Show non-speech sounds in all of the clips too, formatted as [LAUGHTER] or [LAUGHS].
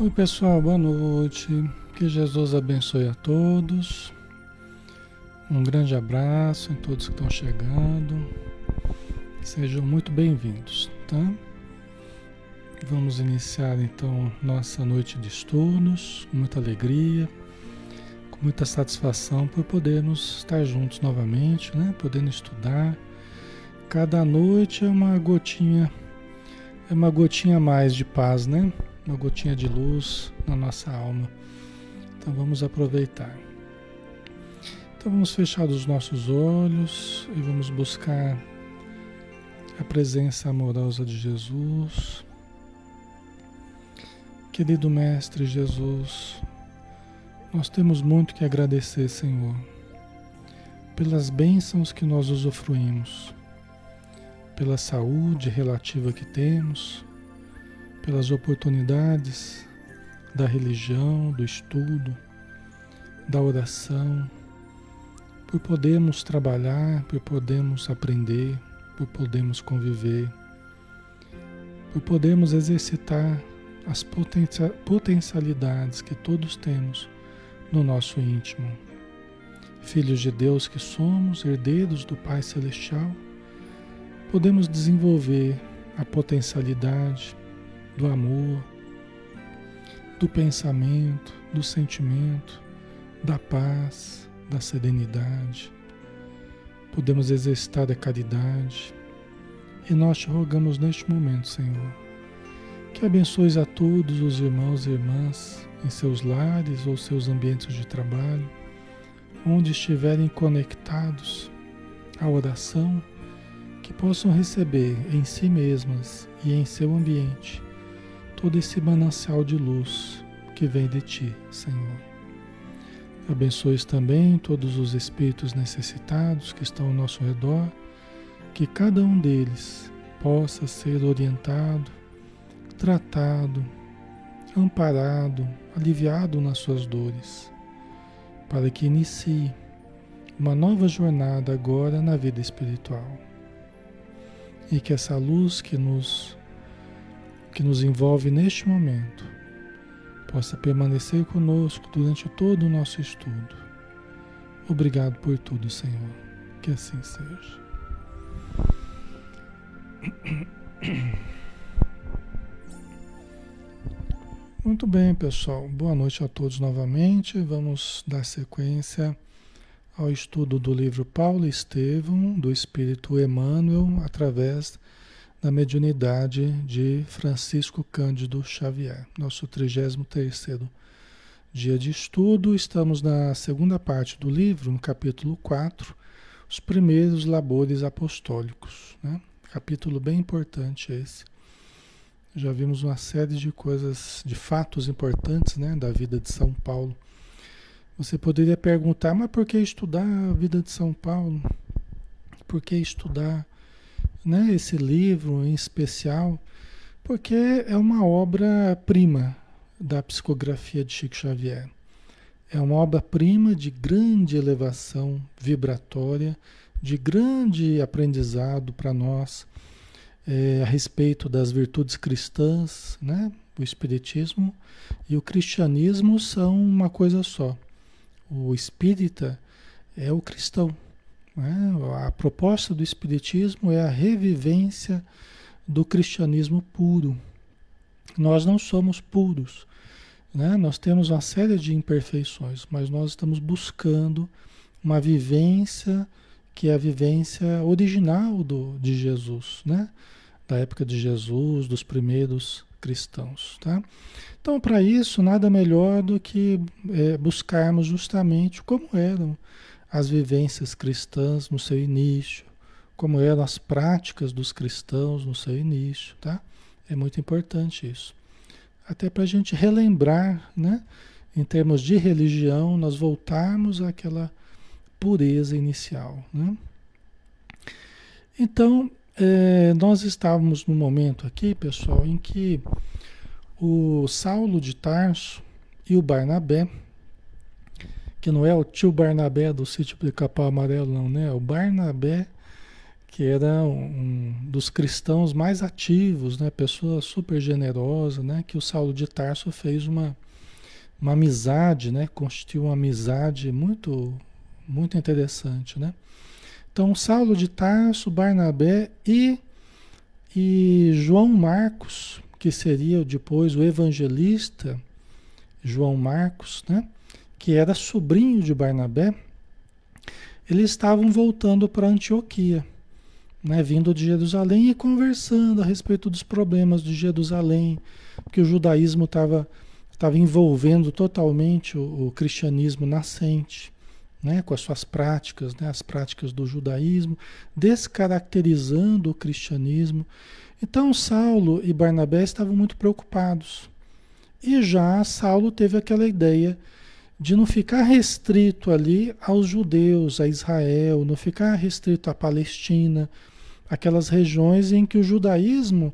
Oi, pessoal, boa noite. Que Jesus abençoe a todos. Um grande abraço em todos que estão chegando. Sejam muito bem-vindos, tá? Vamos iniciar então nossa noite de estudos com muita alegria, com muita satisfação por podermos estar juntos novamente, né? Podendo estudar. Cada noite é uma gotinha, é uma gotinha a mais de paz, né? Uma gotinha de luz na nossa alma. Então vamos aproveitar. Então vamos fechar os nossos olhos e vamos buscar a presença amorosa de Jesus. Querido Mestre Jesus, nós temos muito que agradecer, Senhor, pelas bênçãos que nós usufruímos, pela saúde relativa que temos, pelas oportunidades da religião, do estudo, da oração, por podermos trabalhar, por podermos aprender, por podermos conviver, por podermos exercitar as potencialidades que todos temos no nosso íntimo. Filhos de Deus que somos, herdeiros do Pai Celestial, podemos desenvolver a potencialidade do amor, do pensamento, do sentimento, da paz, da serenidade. Podemos exercitar a caridade. E nós te rogamos neste momento, Senhor, que abençoes a todos os irmãos e irmãs em seus lares ou seus ambientes de trabalho, onde estiverem conectados à oração, que possam receber em si mesmas e em seu ambiente todo esse manancial de luz que vem de ti, Senhor. Abençoes também todos os espíritos necessitados que estão ao nosso redor, que cada um deles possa ser orientado, tratado, amparado, aliviado nas suas dores, para que inicie uma nova jornada agora na vida espiritual. E que essa luz que nos que nos envolve neste momento possa permanecer conosco durante todo o nosso estudo. Obrigado por tudo, Senhor. Que assim seja. [COUGHS] Muito bem, pessoal. Boa noite a todos novamente. Vamos dar sequência ao estudo do livro Paulo Estevão, do Espírito Emmanuel, através na mediunidade de Francisco Cândido Xavier, nosso 33º dia de estudo. Estamos na segunda parte do livro, no capítulo 4, os primeiros labores apostólicos. Né? Capítulo bem importante esse. Já vimos uma série de coisas, de fatos importantes né, da vida de São Paulo. Você poderia perguntar, mas por que estudar a vida de São Paulo? Por que estudar né, esse livro em especial, porque é uma obra-prima da psicografia de Chico Xavier. É uma obra-prima de grande elevação vibratória, de grande aprendizado para nós é, a respeito das virtudes cristãs, né? O Espiritismo e o cristianismo são uma coisa só. O espírita é o cristão? A proposta do Espiritismo é a revivência do cristianismo puro. Nós não somos puros, né? nós temos uma série de imperfeições, mas nós estamos buscando uma vivência que é a vivência original do, de Jesus, né? da época de Jesus, dos primeiros cristãos. Tá? Então, para isso, nada melhor do que é, buscarmos justamente como eram as vivências cristãs no seu início, como eram as práticas dos cristãos no seu início, tá? É muito importante isso. Até para a gente relembrar, né? Em termos de religião, nós voltarmos àquela pureza inicial, né? Então, é, nós estávamos no momento aqui, pessoal, em que o Saulo de Tarso e o Barnabé, que não é o tio Barnabé do sítio de Capão Amarelo, não, né? É o Barnabé que era um, dos cristãos mais ativos, né? Pessoa super generosa, né? Que o Saulo de Tarso fez uma, uma amizade, né? Constituiu uma amizade muito, muito interessante, né? Então, Saulo de Tarso, Barnabé e, e João Marcos, que seria depois o evangelista João Marcos, né? Que era sobrinho de Barnabé, eles estavam voltando para Antioquia né, vindo de Jerusalém e conversando a respeito dos problemas de Jerusalém, porque o judaísmo estava estava envolvendo totalmente o, o, cristianismo nascente, né, com as suas práticas, né, as práticas do judaísmo, descaracterizando o cristianismo. Então Saulo e Barnabé estavam muito preocupados. E já Saulo teve aquela ideia de não ficar restrito ali aos judeus, a Israel, não ficar restrito à Palestina, aquelas regiões em que o judaísmo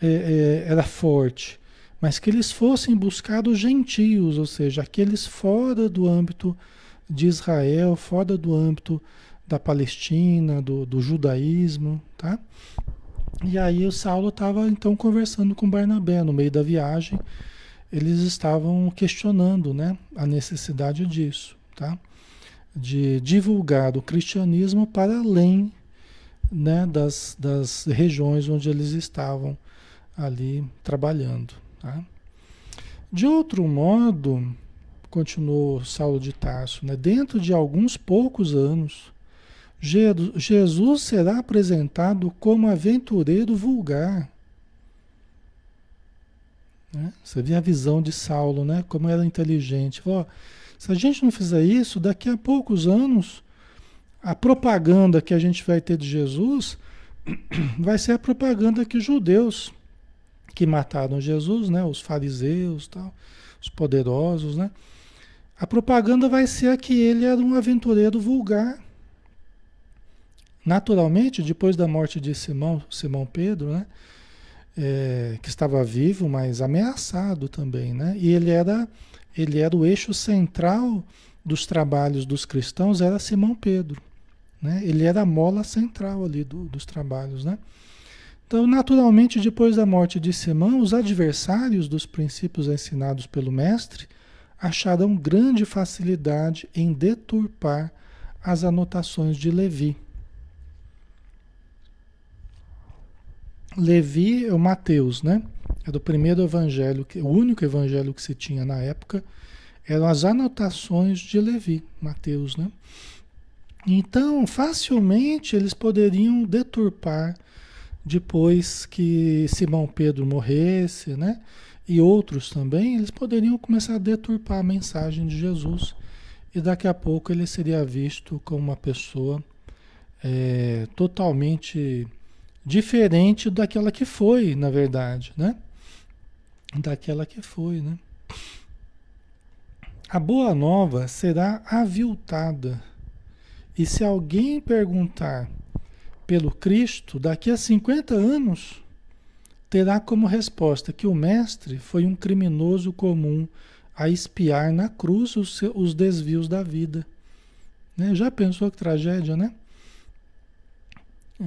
é, é, era forte, mas que eles fossem buscar os gentios, ou seja, aqueles fora do âmbito de Israel, fora do âmbito da Palestina, do, do judaísmo, tá? E aí o Saulo estava então conversando com Barnabé no meio da viagem, eles estavam questionando, né, a necessidade disso, tá? De divulgar o cristianismo para além né, das, das regiões onde eles estavam ali trabalhando. Tá? De outro modo, continuou Saulo de Tarso, né, dentro de alguns poucos anos, Jesus será apresentado como aventureiro vulgar. Né? Você vê a visão de Saulo, né? como era inteligente. Falou, se a gente não fizer isso, daqui a poucos anos a propaganda que a gente vai ter de Jesus [CLEARS THROAT] vai ser a propaganda que os judeus que mataram Jesus, né, os fariseus, tal, os poderosos, né, a propaganda vai ser a que ele era um aventureiro vulgar. Naturalmente, depois da morte de Simão, Simão Pedro, né, é, que estava vivo, mas ameaçado também, né, e ele era, ele era o eixo central dos trabalhos dos cristãos, era Simão Pedro. Né? Ele era a mola central ali do, dos trabalhos. Né? Então, naturalmente, depois da morte de Simão, os adversários dos princípios ensinados pelo Mestre acharam grande facilidade em deturpar as anotações de Levi. Levi é o Mateus, né? É do primeiro evangelho, o único evangelho que se tinha na época, eram as anotações de Levi, Mateus, né? Então, facilmente eles poderiam deturpar depois que Simão Pedro morresse, né? E outros também, eles poderiam começar a deturpar a mensagem de Jesus. E daqui a pouco ele seria visto como uma pessoa é, totalmente diferente daquela que foi, na verdade, né? Daquela que foi, né? A boa nova será aviltada e se alguém perguntar pelo Cristo, daqui a 50 anos, terá como resposta que o Mestre foi um criminoso comum a espiar na cruz os, os desvios da vida. Né? Já pensou que tragédia, né?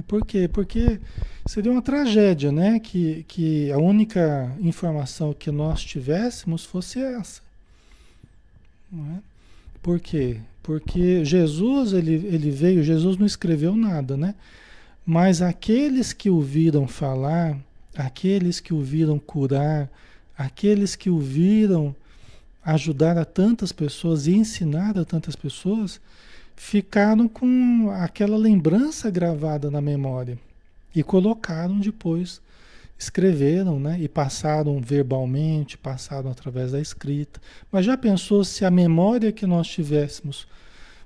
Por quê? Porque seria uma tragédia, né? Que, que a única informação que nós tivéssemos fosse essa. Não é? Por quê? Porque Jesus, ele, ele veio, Jesus não escreveu nada, né? Mas aqueles que o viram falar, aqueles que o viram curar, aqueles que o viram ajudar a tantas pessoas e ensinar a tantas pessoas, ficaram com aquela lembrança gravada na memória e colocaram depois escreveram, né? E passaram verbalmente, passaram através da escrita. Mas já pensou se a memória que nós tivéssemos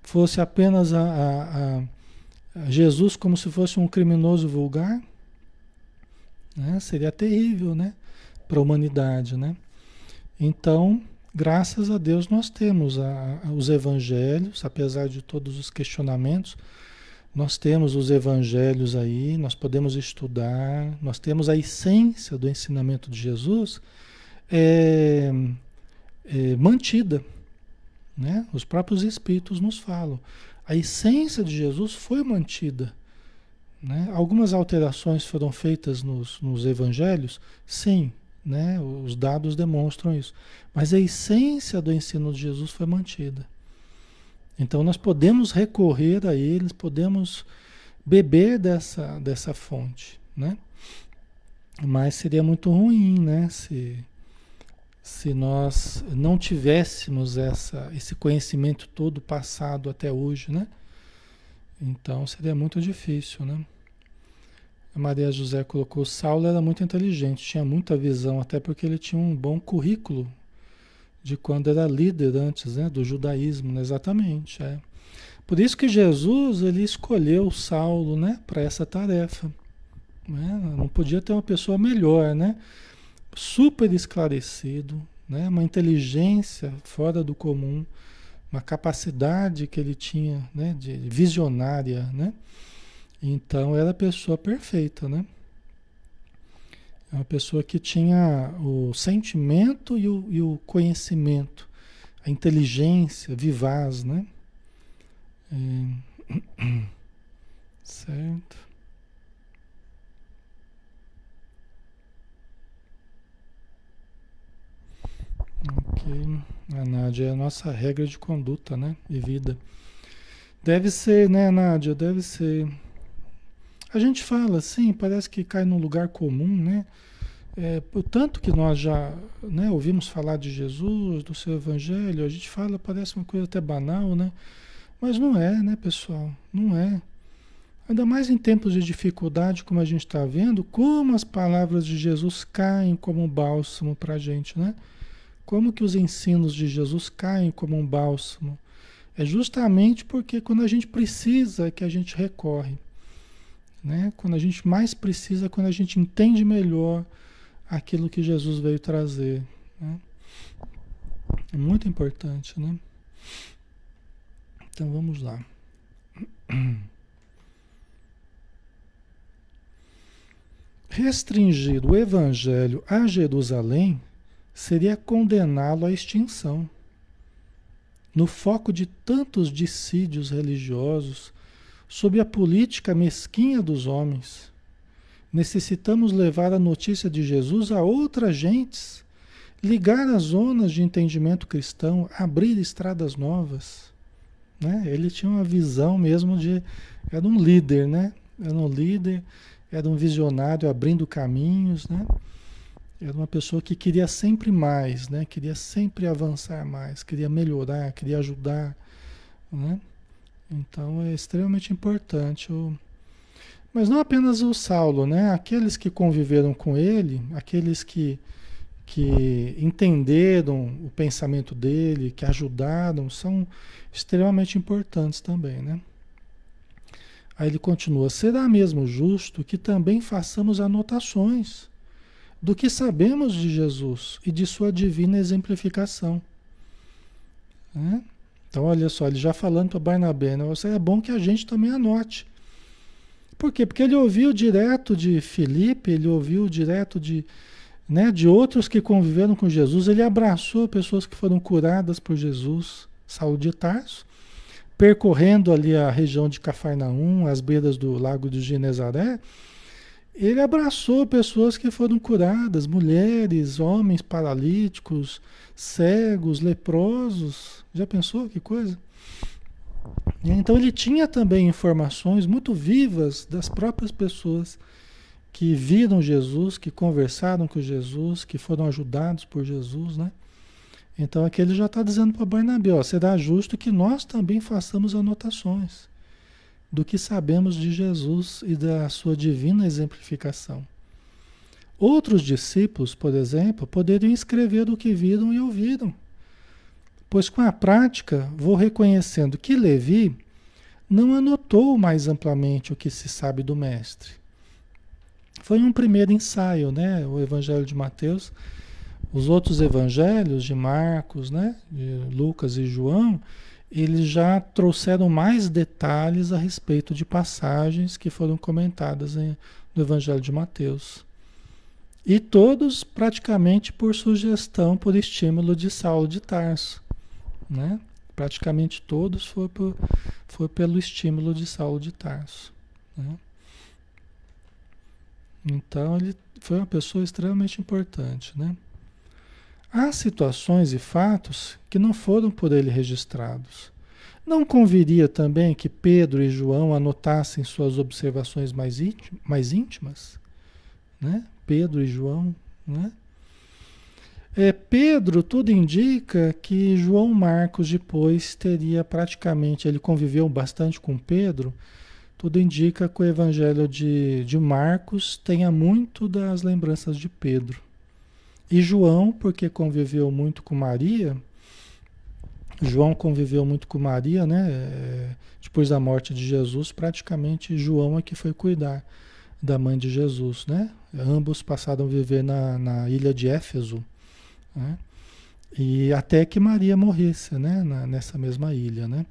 fosse apenas a, a, a Jesus como se fosse um criminoso vulgar? Né? Seria terrível, né? Para a humanidade, né? Então, graças a Deus nós temos a, os evangelhos, apesar de todos os questionamentos, nós temos os evangelhos aí, nós podemos estudar, nós temos a essência do ensinamento de Jesus é, é, mantida. Né? Os próprios Espíritos nos falam. A essência de Jesus foi mantida. Né? Algumas alterações foram feitas nos, nos evangelhos, sim, né? os dados demonstram isso. Mas a essência do ensino de Jesus foi mantida. Então nós podemos recorrer a eles, podemos beber dessa, dessa fonte, né? Mas seria muito ruim, né? Se, se nós não tivéssemos essa, esse conhecimento todo passado até hoje, né? Então seria muito difícil, né? A Maria José colocou, Saulo era muito inteligente, tinha muita visão, até porque ele tinha um bom currículo de quando era líder antes, né, do judaísmo, né? exatamente, é. Por isso que Jesus ele escolheu Saulo, né, para essa tarefa. Né? Não podia ter uma pessoa melhor, né? Super esclarecido, né? Uma inteligência fora do comum, uma capacidade que ele tinha, né, de visionária, né? Então era a pessoa perfeita, né? É uma pessoa que tinha o sentimento e o, e o conhecimento, a inteligência vivaz, né? É... [COUGHS] Certo. Ok. A Nádia é a nossa regra de conduta, né? E vida. Deve ser, né, Nádia? Deve ser. A gente fala assim, parece que cai num lugar comum, né? É, o tanto que nós já né, ouvimos falar de Jesus, do seu evangelho, a gente fala, parece uma coisa até banal, né? Mas não é, né, pessoal? Não é. Ainda mais em tempos de dificuldade, como a gente está vendo, como as palavras de Jesus caem como um bálsamo para a gente, né? Como que os ensinos de Jesus caem como um bálsamo? É justamente porque quando a gente precisa é que a gente recorre. Né? Quando a gente mais precisa, quando a gente entende melhor aquilo que Jesus veio trazer. Né? É muito importante, né? Então vamos lá. Restringir o evangelho a Jerusalém seria condená-lo à extinção. No foco de tantos dissídios religiosos, sob a política mesquinha dos homens, necessitamos levar a notícia de Jesus a outras gentes, ligar as zonas de entendimento cristão, abrir estradas novas. Né? Ele tinha uma visão mesmo de. Era um líder, né? Era um líder, era um visionário abrindo caminhos, né? Era uma pessoa que queria sempre mais, né? Queria sempre avançar mais, queria melhorar, queria ajudar, né? Então é extremamente importante o, mas não apenas o Saulo, né? Aqueles que conviveram com ele, aqueles que, que entenderam o pensamento dele, que ajudaram, são extremamente importantes também, né? Aí ele continua: será mesmo justo que também façamos anotações do que sabemos de Jesus e de sua divina exemplificação? Né? Então, olha só, ele já falando para Barnabé, né? é bom que a gente também anote por quê? Porque ele ouviu direto de Filipe, ele ouviu direto de, né, de outros que conviveram com Jesus, ele abraçou pessoas que foram curadas por Jesus, Saulo de Tarso, percorrendo ali a região de Cafarnaum, as beiras do lago de Genezaré, ele abraçou pessoas que foram curadas, mulheres, homens paralíticos, cegos, leprosos. Já pensou que coisa? Então ele tinha também informações muito vivas das próprias pessoas que viram Jesus, que conversaram com Jesus, que foram ajudados por Jesus, né? Então aqui ele já está dizendo para Barnabé, ó, será justo que nós também façamos anotações do que sabemos de Jesus e da sua divina exemplificação. Outros discípulos, por exemplo, poderiam escrever o que viram e ouviram Pois com a prática vou reconhecendo que Levi não anotou mais amplamente o que se sabe do Mestre. Foi um primeiro ensaio, né? O Evangelho de Mateus. Os outros evangelhos de Marcos, né? de Lucas e João, eles já trouxeram mais detalhes a respeito de passagens que foram comentadas em, no Evangelho de Mateus. E todos praticamente por sugestão, por estímulo de Saulo de Tarso né? Praticamente todos foi, por, foi pelo estímulo de Saulo de Tarso. Né? Então ele foi uma pessoa extremamente importante, né? Há situações e fatos que não foram por ele registrados. Não conviria também que Pedro e João anotassem suas observações mais, mais íntimas? Né? Pedro e João, né? É, Pedro, tudo indica que João Marcos depois teria praticamente, ele conviveu bastante com Pedro, tudo indica que o evangelho de, de Marcos tenha muito das lembranças de Pedro. E João, porque conviveu muito com Maria, João conviveu muito com Maria, né? É, depois da morte de Jesus, praticamente João é que foi cuidar da mãe de Jesus, né? Ambos passaram a viver na, na ilha de Éfeso, né? E até que Maria morresse, né? Na, nessa mesma ilha, né?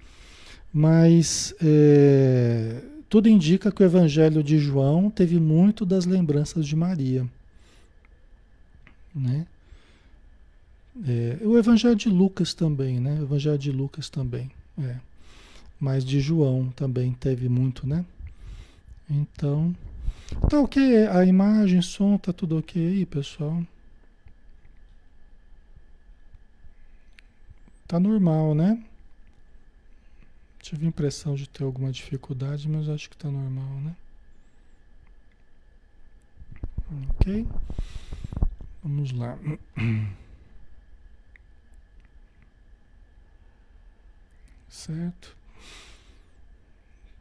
Mas é, tudo indica que o Evangelho de João teve muito das lembranças de Maria, né? É, o Evangelho de Lucas também, né? O Evangelho de Lucas também, é. Mas de João também teve muito, né? Então, tá ok, a imagem, som, tá tudo ok aí, pessoal? Tá normal, né? Tive a impressão de ter alguma dificuldade, mas acho que tá normal, né? Ok? Vamos lá. Certo?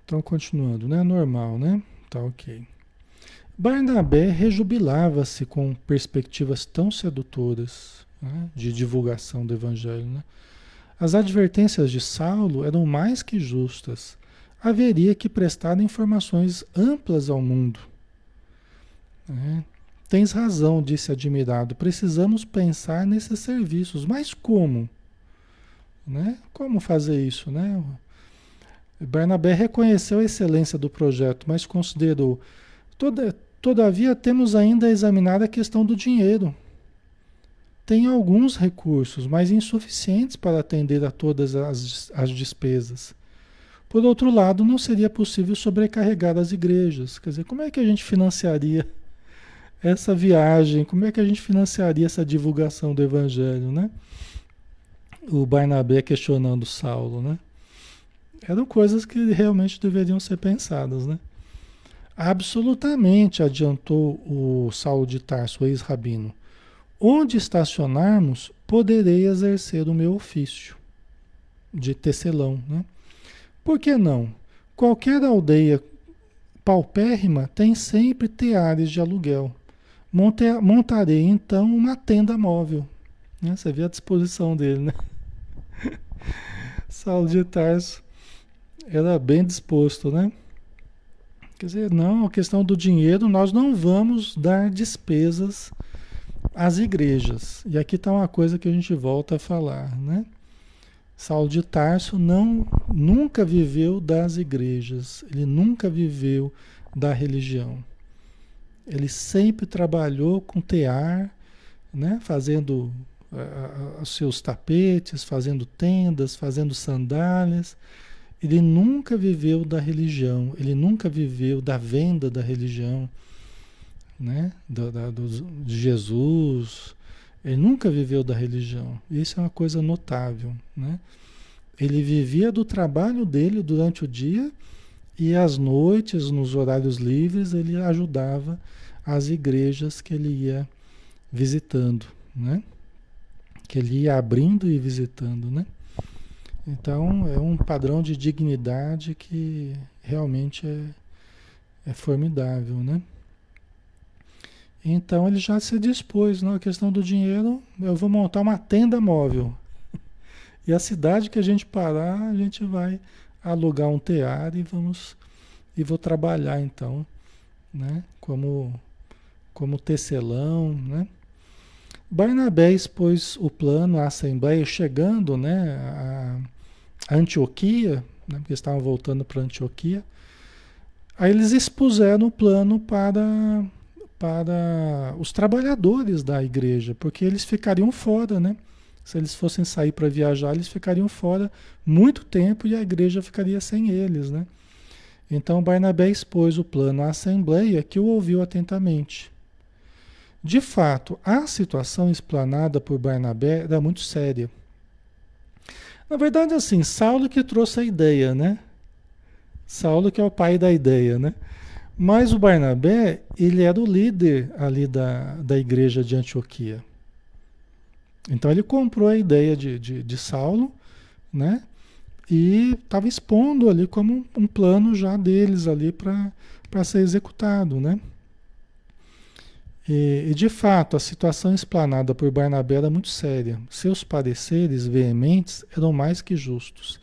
Então, continuando, né? Normal, né? Tá ok. Barnabé rejubilava-se com perspectivas tão sedutoras né? de divulgação do evangelho, né? As advertências de Saulo eram mais que justas. Haveria que prestar informações amplas ao mundo. Né? Tens razão, disse admirado. Precisamos pensar nesses serviços. Mas como? Né? Como fazer isso? Né? Barnabé reconheceu a excelência do projeto, mas considerou. Toda, todavia, temos ainda a examinar a questão do dinheiro. Tem alguns recursos, mas insuficientes para atender a todas as, as despesas. Por outro lado, não seria possível sobrecarregar as igrejas. Quer dizer, como é que a gente financiaria essa viagem? Como é que a gente financiaria essa divulgação do evangelho, né? O Barnabé questionando Saulo, né? Eram coisas que realmente deveriam ser pensadas, né? Absolutamente, adiantou o Saulo de Tarso, ex-rabino. Onde estacionarmos, poderei exercer o meu ofício de tecelão. Né? Por que não? Qualquer aldeia paupérrima tem sempre teares de aluguel. Monte, montarei então uma tenda móvel. Né? Você vê a disposição dele, né? [LAUGHS] Saulo de Tarso era bem disposto, né? Quer dizer, não, a questão do dinheiro, nós não vamos dar despesas as igrejas. E aqui está uma coisa que a gente volta a falar, né? Saulo de Tarso não nunca viveu das igrejas, ele nunca viveu da religião. Ele sempre trabalhou com tear, né? fazendo uh, os seus tapetes, fazendo tendas, fazendo sandálias. Ele nunca viveu da religião, ele nunca viveu da venda da religião né? Do, da, do, de Jesus. Ele nunca viveu da religião. Isso é uma coisa notável, né? Ele vivia do trabalho dele durante o dia e às noites, nos horários livres, ele ajudava as igrejas que ele ia visitando, né? Que ele ia abrindo e visitando, né? Então é um padrão de dignidade que realmente é, é formidável, né? Então ele já se dispôs, na questão do dinheiro, eu vou montar uma tenda móvel. [LAUGHS] E a cidade que a gente parar, a gente vai alugar um tear e vamos e vou trabalhar então, né, como como tecelão, né? Barnabé expôs o plano à Assembleia, chegando né, a Antioquia, né, porque estavam voltando para Antioquia. Aí eles expuseram o plano para para os trabalhadores da igreja, porque eles ficariam fora, né? Se eles fossem sair para viajar, eles ficariam fora muito tempo e a igreja ficaria sem eles, né? Então Barnabé expôs o plano à Assembleia, que o ouviu atentamente. De fato, a situação explanada por Barnabé era muito séria. Na verdade, assim, Saulo que trouxe a ideia, né? Saulo que é o pai da ideia, né? Mas o Barnabé, ele era o líder ali da, da igreja de Antioquia. Então ele comprou a ideia de, de, de Saulo, né? E estava expondo ali como um, plano já deles ali para ser executado, né? E, e, de fato, a situação explanada por Barnabé era muito séria. Seus pareceres veementes eram mais que justos.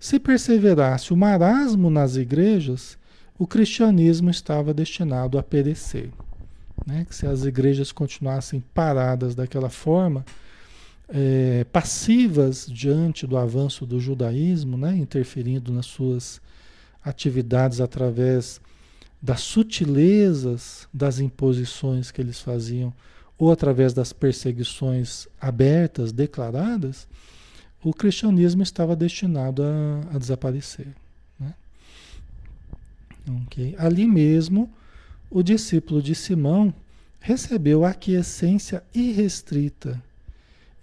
Se perseverasse o marasmo nas igrejas, o cristianismo estava destinado a perecer. Né? Que se as igrejas continuassem paradas daquela forma, é, passivas diante do avanço do judaísmo, né? interferindo nas suas atividades através das sutilezas das imposições que eles faziam, ou através das perseguições abertas, declaradas, o cristianismo estava destinado a, a desaparecer. Né? Okay. Ali mesmo, o discípulo de Simão recebeu a aquiescência irrestrita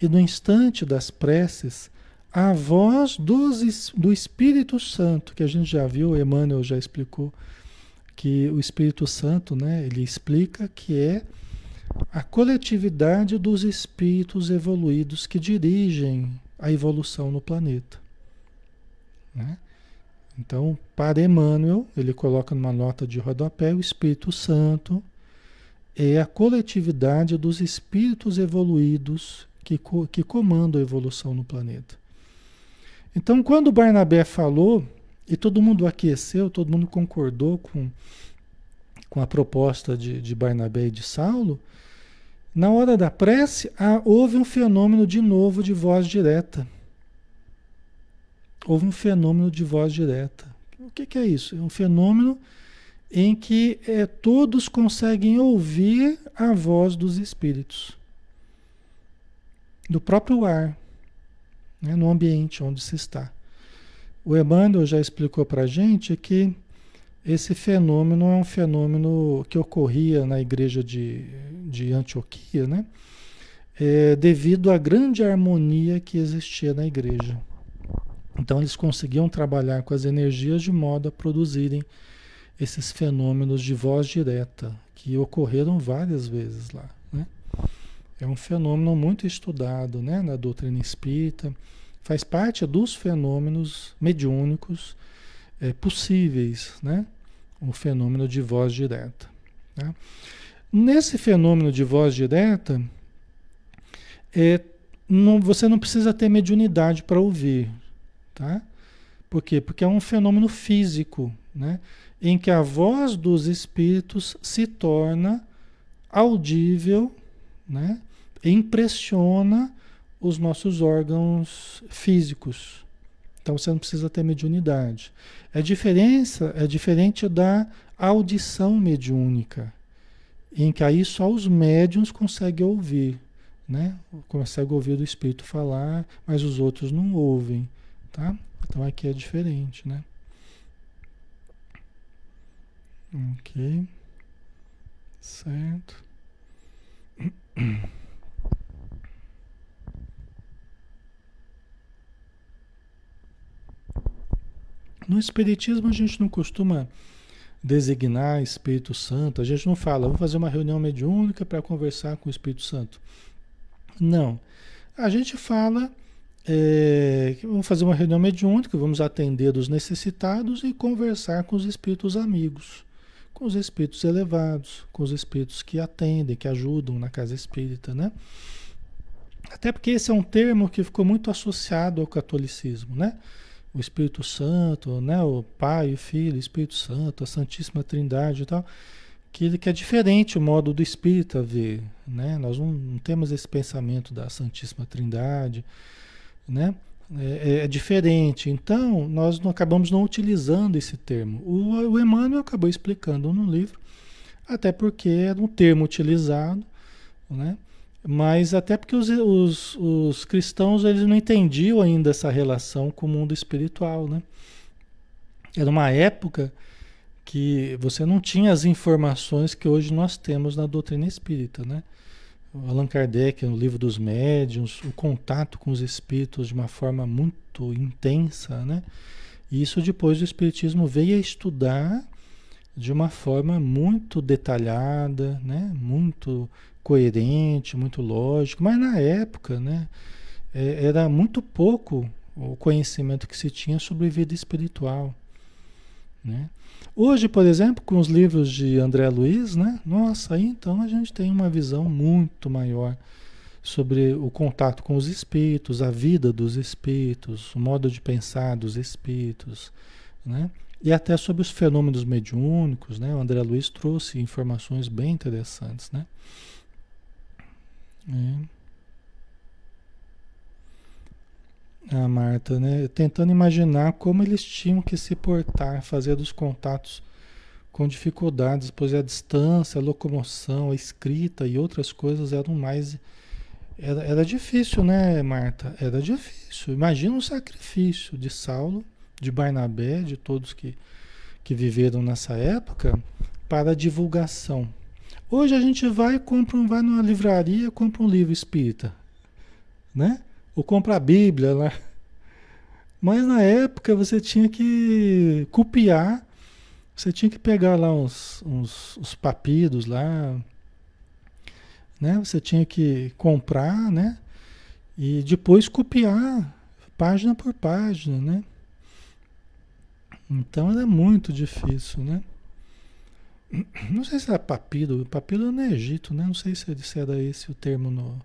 e no instante das preces, a voz dos, do Espírito Santo, que a gente já viu, Emmanuel já explicou, que o Espírito Santo, né, ele explica que é a coletividade dos espíritos evoluídos que dirigem a evolução no planeta. Né? Então, para Emmanuel, ele coloca numa nota de rodapé, o Espírito Santo é a coletividade dos espíritos evoluídos que, que comandam a evolução no planeta. Então, quando Barnabé falou, e todo mundo aqueceu, todo mundo concordou com, com a proposta de, de Barnabé e de Saulo, na hora da prece, ah, houve um fenômeno de novo de voz direta. Houve um fenômeno de voz direta. O que, que é isso? É um fenômeno em que é, todos conseguem ouvir a voz dos espíritos, do próprio ar, né, no ambiente onde se está. O Emmanuel já explicou para a gente que esse fenômeno é um fenômeno que ocorria na igreja de, de Antioquia, né? É, devido à grande harmonia que existia na igreja. Então eles conseguiam trabalhar com as energias de modo a produzirem esses fenômenos de voz direta, que ocorreram várias vezes lá. Né? É um fenômeno muito estudado né, na doutrina espírita, faz parte dos fenômenos mediúnicos é, possíveis, né? O fenômeno de voz direta. Tá? Nesse fenômeno de voz direta, é, não, você não precisa ter mediunidade para ouvir, tá? Por quê? Porque é um fenômeno físico, né? Em que a voz dos espíritos se torna audível, né? Impressiona os nossos órgãos físicos, então você não precisa ter mediunidade. É diferença, é diferente da audição mediúnica, em que aí só os médiums conseguem ouvir, né? Consegue ouvir do espírito falar, mas os outros não ouvem, tá? Então aqui é diferente, né? Ok. Certo. [CLEARS THROAT] No Espiritismo a gente não costuma designar Espírito Santo, a gente não fala, vamos fazer uma reunião mediúnica para conversar com o Espírito Santo. Não. A gente fala, é, vamos fazer uma reunião mediúnica, vamos atender os necessitados e conversar com os espíritos amigos, com os espíritos elevados, com os espíritos que atendem, que ajudam na casa espírita, né? Até porque esse é um termo que ficou muito associado ao catolicismo, né? O Espírito Santo, né? o Pai, o Filho, o Espírito Santo, a Santíssima Trindade e tal, que, que é diferente o modo do Espírito ver. Né? Nós não, não temos esse pensamento da Santíssima Trindade, né? É, é, é, diferente. Então, nós não acabamos não utilizando esse termo. O, o Emmanuel acabou explicando no livro, até porque era um termo utilizado, né? Mas até porque os, os, os, cristãos eles não entendiam ainda essa relação com o mundo espiritual, né? Era uma época que você não tinha as informações que hoje nós temos na doutrina espírita, né? Allan Kardec, no livro dos médiuns, o contato com os espíritos de uma forma muito intensa, né? E isso depois o espiritismo veio a estudar de uma forma muito detalhada, né? Muito coerente, muito lógico, mas na época, né? É, era muito pouco o conhecimento que se tinha sobre vida espiritual, né? Hoje, por exemplo, com os livros de André Luiz, né? Nossa, aí então a gente tem uma visão muito maior sobre o contato com os espíritos, a vida dos espíritos, o modo de pensar dos espíritos, né? E até sobre os fenômenos mediúnicos, né? O André Luiz trouxe informações bem interessantes, né? É. a Marta, né? Tentando imaginar como eles tinham que se portar, fazer dos contatos com dificuldades, pois a distância, a locomoção, a escrita e outras coisas eram mais. Era, era difícil, né, Marta? Era difícil. Imagina o sacrifício de Saulo, de Barnabé, de todos que, que viveram nessa época, para a divulgação. Hoje a gente vai compra um, vai numa livraria, compra um livro espírita, né? ou compra a Bíblia lá. Mas na época você tinha que copiar, você tinha que pegar lá uns, uns os papiros lá, né? Você tinha que comprar, né? E depois copiar página por página, né? Então era muito difícil, né? Não sei se era papiro, papiro é no Egito, né? Não sei se era esse o termo no,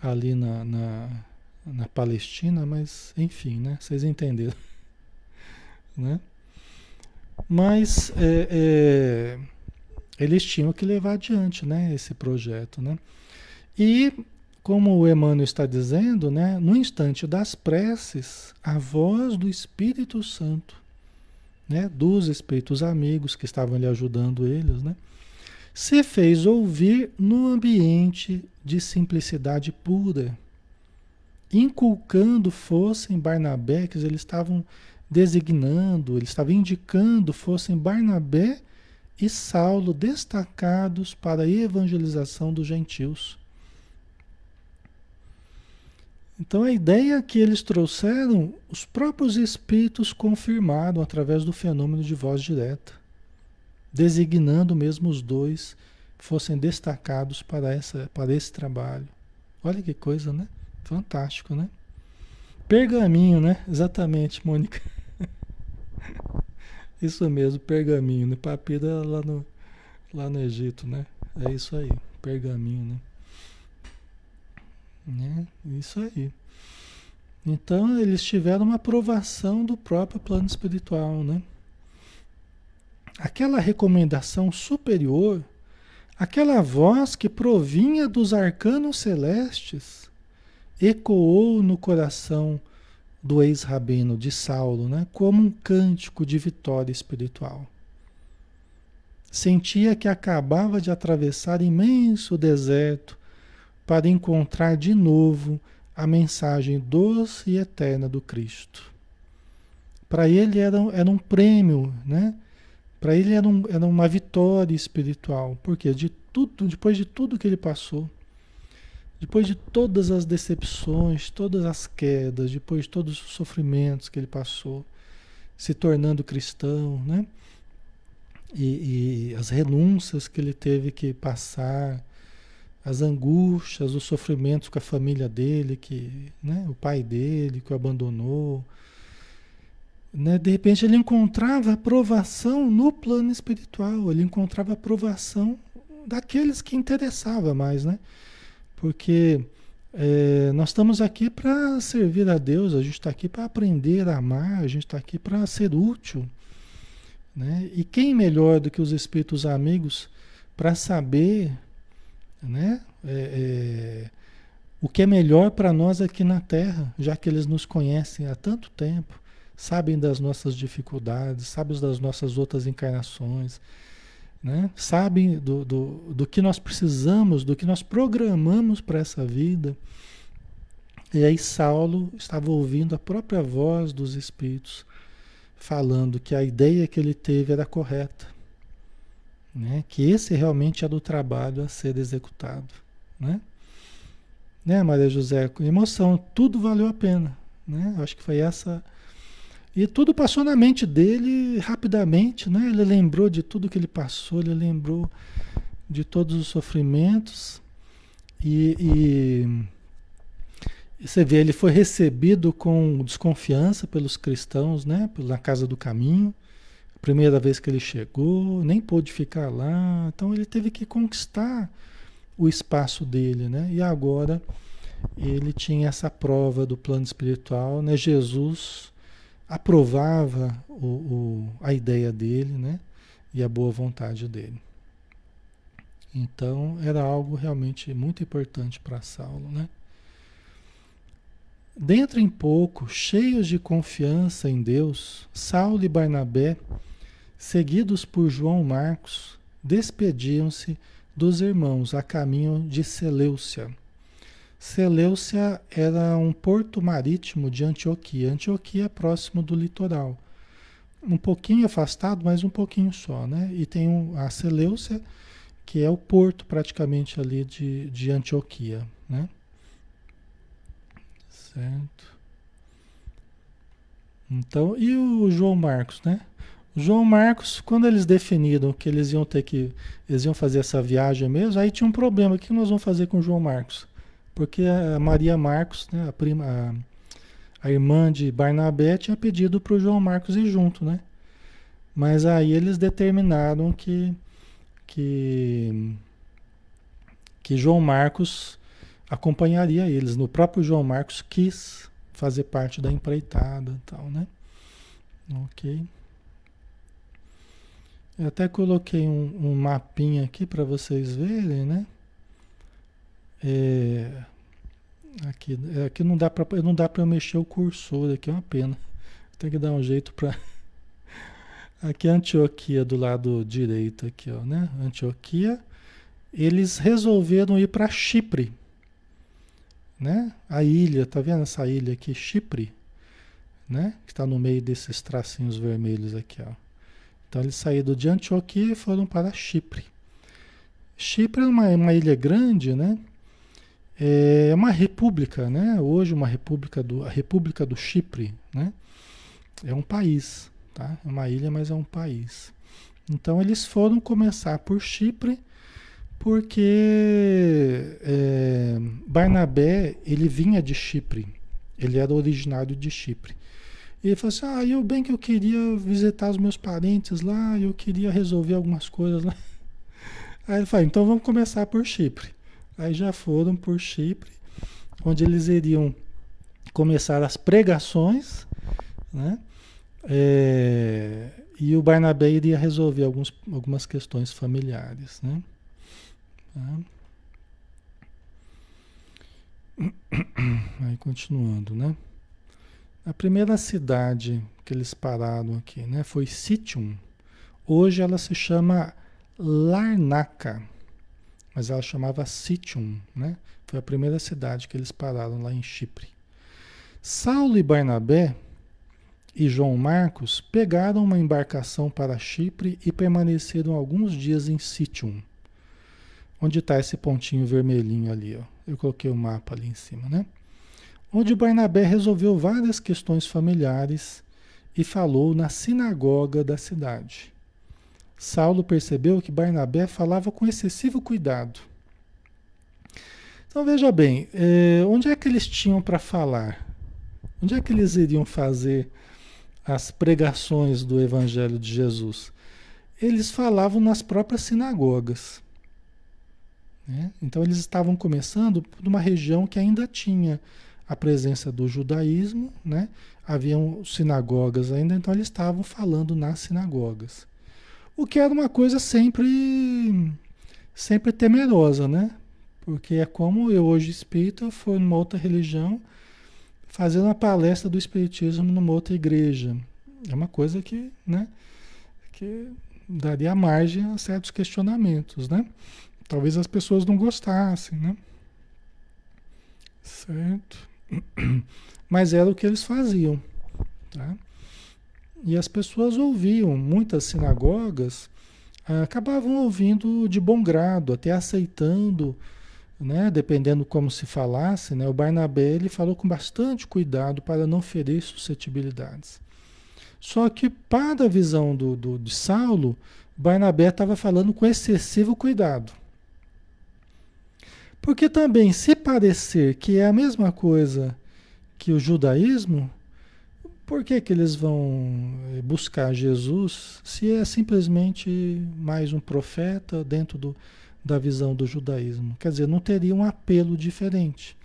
ali na, na na Palestina, mas enfim, né? Vocês entenderam, [LAUGHS] né? Mas é, é, eles tinham que levar adiante, né? Esse projeto, né? E como o Emmanuel está dizendo, né? No instante das preces, a voz do Espírito Santo, né? Dos espíritos amigos que estavam lhe ajudando eles, né? Se fez ouvir no ambiente de simplicidade pura inculcando fossem Barnabé, que eles estavam designando, eles estavam indicando fossem Barnabé e Saulo destacados para a evangelização dos gentios. Então a ideia que eles trouxeram, os próprios espíritos confirmaram através do fenômeno de voz direta, designando mesmo os dois fossem destacados para, essa, para esse trabalho. Olha que coisa, né? Fantástico, né? Pergaminho, né? Exatamente, Mônica. [LAUGHS] isso mesmo, pergaminho, né? Papira lá no, lá no Egito, né? É isso aí, pergaminho, né? Né? Isso aí. Então eles tiveram uma aprovação do próprio plano espiritual, né? Aquela recomendação superior, aquela voz que provinha dos arcanos celestes, ecoou no coração do ex-rabino de Saulo, né, como um cântico de vitória espiritual. Sentia que acabava de atravessar imenso deserto para encontrar de novo a mensagem doce e eterna do Cristo. Para ele era, era um prêmio, né? Para ele era, um, era uma vitória espiritual, porque de tudo, depois de tudo que ele passou, depois de todas as decepções, todas as quedas, depois de todos os sofrimentos que ele passou, se tornando cristão, né? E, e, as renúncias que ele teve que passar, as angústias, os sofrimentos com a família dele, que, né? o pai dele que o abandonou. Né? De repente ele encontrava aprovação no plano espiritual, ele encontrava aprovação daqueles que interessava mais, né? Porque é, nós estamos aqui para servir a Deus, a gente está aqui para aprender a amar, a gente está aqui para ser útil. Né? E quem melhor do que os espíritos amigos para saber né, é, é, o que é melhor para nós aqui na Terra, já que eles nos conhecem há tanto tempo, sabem das nossas dificuldades, sabem das nossas outras encarnações né? sabem do, do, do que nós precisamos, do que nós programamos para essa vida. E aí Saulo estava ouvindo a própria voz dos Espíritos, falando que a ideia que ele teve era correta, né? Que esse realmente era o trabalho a ser executado, né? Né, Maria José? Emoção, tudo valeu a pena, né? Acho que foi essa e tudo passou na mente dele rapidamente, né? Ele lembrou de tudo que ele passou, ele lembrou de todos os sofrimentos e, e, e você vê, ele foi recebido com desconfiança pelos cristãos, né? Na casa do caminho. Primeira vez que ele chegou, nem pôde ficar lá, então ele teve que conquistar o espaço dele, né? E agora ele tinha essa prova do plano espiritual, né? Jesus aprovava o, o, a ideia dele, né? E a boa vontade dele. Então era algo realmente muito importante para Saulo, né? Dentro em pouco, cheios de confiança em Deus, Saulo e Barnabé, seguidos por João Marcos, despediam-se dos irmãos a caminho de Seleucia. Seleucia era um porto marítimo de Antioquia. Antioquia é próximo do litoral. Um pouquinho afastado, mas um pouquinho só, né? E tem a Seleucia, que é o porto praticamente ali de, de Antioquia, né? Certo. Então, e o João Marcos, né? João Marcos, quando eles definiram que eles iam ter que, eles iam fazer essa viagem mesmo, aí tinha um problema. O que nós vamos fazer com João Marcos? Porque a Maria Marcos, né, a prima, a, a irmã de Barnabé, tinha pedido para o João Marcos ir junto, né? Mas aí eles determinaram que que, que João Marcos acompanharia eles. No próprio João Marcos quis fazer parte da empreitada tal, né? Ok. Eu até coloquei um, um mapinha aqui para vocês verem, né? É, aqui, aqui não dá para não dá para mexer o cursor aqui é uma pena. Tem que dar um jeito para [LAUGHS] Aqui é Antioquia do lado direito aqui, ó, né? Antioquia. Eles resolveram ir para Chipre, né? A ilha, tá vendo essa ilha aqui, Chipre, né? Que está no meio desses tracinhos vermelhos aqui, ó. Então eles saíram de Antioquia e foram para Chipre. Chipre é uma, uma ilha grande, né? É uma república, né? Hoje uma república do a República do Chipre, né? É um país. Tá? É uma ilha, mas é um país. Então eles foram começar por Chipre, porque é, Barnabé ele vinha de Chipre, ele era originário de Chipre. E ele falou assim: Ah, eu bem que eu queria visitar os meus parentes lá, eu queria resolver algumas coisas lá. [LAUGHS] Aí ele falou: Então vamos começar por Chipre. Aí já foram por Chipre, onde eles iriam começar as pregações, né? É, e o Barnabé iria resolver alguns, algumas questões familiares. Né? Tá? [CLEARS THROAT] Aí continuando, né? A primeira cidade que eles pararam aqui, né, foi Sitium. Hoje ela se chama Larnaca, mas ela chamava Sitium, né? Foi a primeira cidade que eles pararam lá em Chipre. Saulo e Barnabé e João Marcos pegaram uma embarcação para Chipre e permaneceram alguns dias em Sitium. Onde está esse pontinho vermelhinho ali? Ó. Eu coloquei o mapa ali em cima, né? Onde Barnabé resolveu várias questões familiares e falou na sinagoga da cidade. Saulo percebeu que Barnabé falava com excessivo cuidado. Então veja bem, eh, onde é que eles tinham para falar? Onde é que eles iriam fazer as pregações do Evangelho de Jesus? Eles falavam nas próprias sinagogas. Né? Então eles estavam começando numa região que ainda tinha a presença do judaísmo, né? haviam sinagogas ainda, então eles estavam falando nas sinagogas. O que era uma coisa sempre, sempre temerosa, né? Porque é como eu hoje espírita, for numa outra religião, fazendo uma palestra do Espiritismo numa outra igreja. É uma coisa que, né, que daria margem a certos questionamentos, né? Talvez as pessoas não gostassem, né? Certo? [CLEARS THROAT] Mas era o que eles faziam, tá? E as pessoas ouviam, muitas sinagogas ah, acabavam ouvindo de bom grado, até aceitando, né, dependendo como se falasse, né, o Barnabé ele falou com bastante cuidado para não ferir suscetibilidades. Só que para a visão do, do, de Saulo, Barnabé estava falando com excessivo cuidado. Porque também, se parecer que é a mesma coisa que o judaísmo, por que, que eles vão eh, buscar Jesus se é simplesmente mais um profeta dentro do, da visão do judaísmo? Quer dizer, não teria um apelo diferente.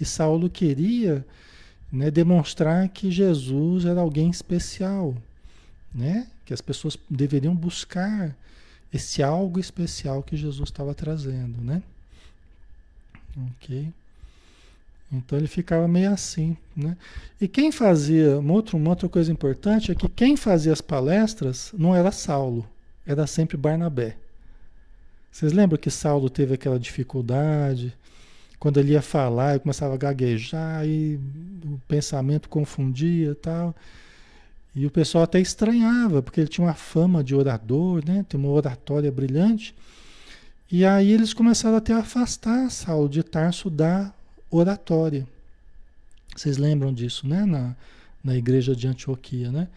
E Saulo queria né, demonstrar que Jesus era alguém especial, né? que as pessoas deveriam buscar esse algo especial que Jesus estava trazendo. Né? Ok? Então ele ficava meio assim, né? E quem fazia, uma outra, uma outra coisa importante é que quem fazia as palestras não era Saulo, era sempre Barnabé. Vocês lembram que Saulo teve aquela dificuldade, quando ele ia falar, ele começava a gaguejar e o pensamento confundia e tal. E o pessoal até estranhava, porque ele tinha uma fama de orador, né? Tem uma oratória brilhante. E aí eles começaram até a afastar Saulo de Tarso da oratória. Vocês lembram disso, né? Na, na igreja de Antioquia, né?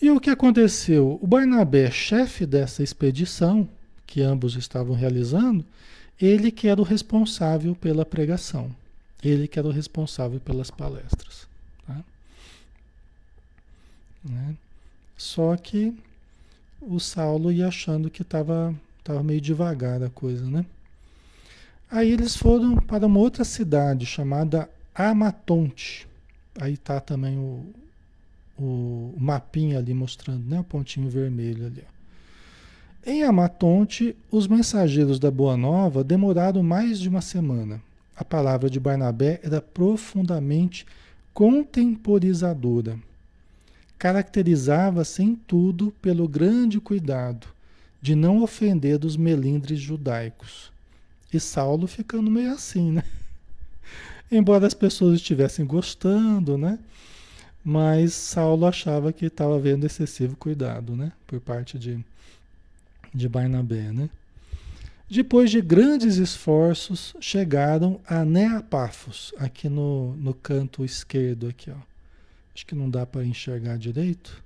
E o que aconteceu? O Barnabé, chefe dessa expedição que ambos estavam realizando, ele que era o responsável pela pregação, ele que era o responsável pelas palestras. Tá? Né? Só que o Saulo ia achando que estava tava meio devagar a coisa, né? Aí eles foram para uma outra cidade chamada Amatonte. Aí tá também o, o, mapinha ali mostrando, né? O pontinho vermelho ali. Em Amatonte, os mensageiros da Boa Nova demoraram mais de uma semana. A palavra de Barnabé era profundamente contemporizadora. Caracterizava-se em tudo pelo grande cuidado de não ofender os melindres judaicos e Saulo ficando meio assim, né? [LAUGHS] Embora as pessoas estivessem gostando, né? Mas Saulo achava que estava havendo excessivo cuidado, né? Por parte de, de Barnabé, né? Depois de grandes esforços, chegaram a Neapafos, aqui no, no canto esquerdo, aqui, ó. Acho que não dá para enxergar direito,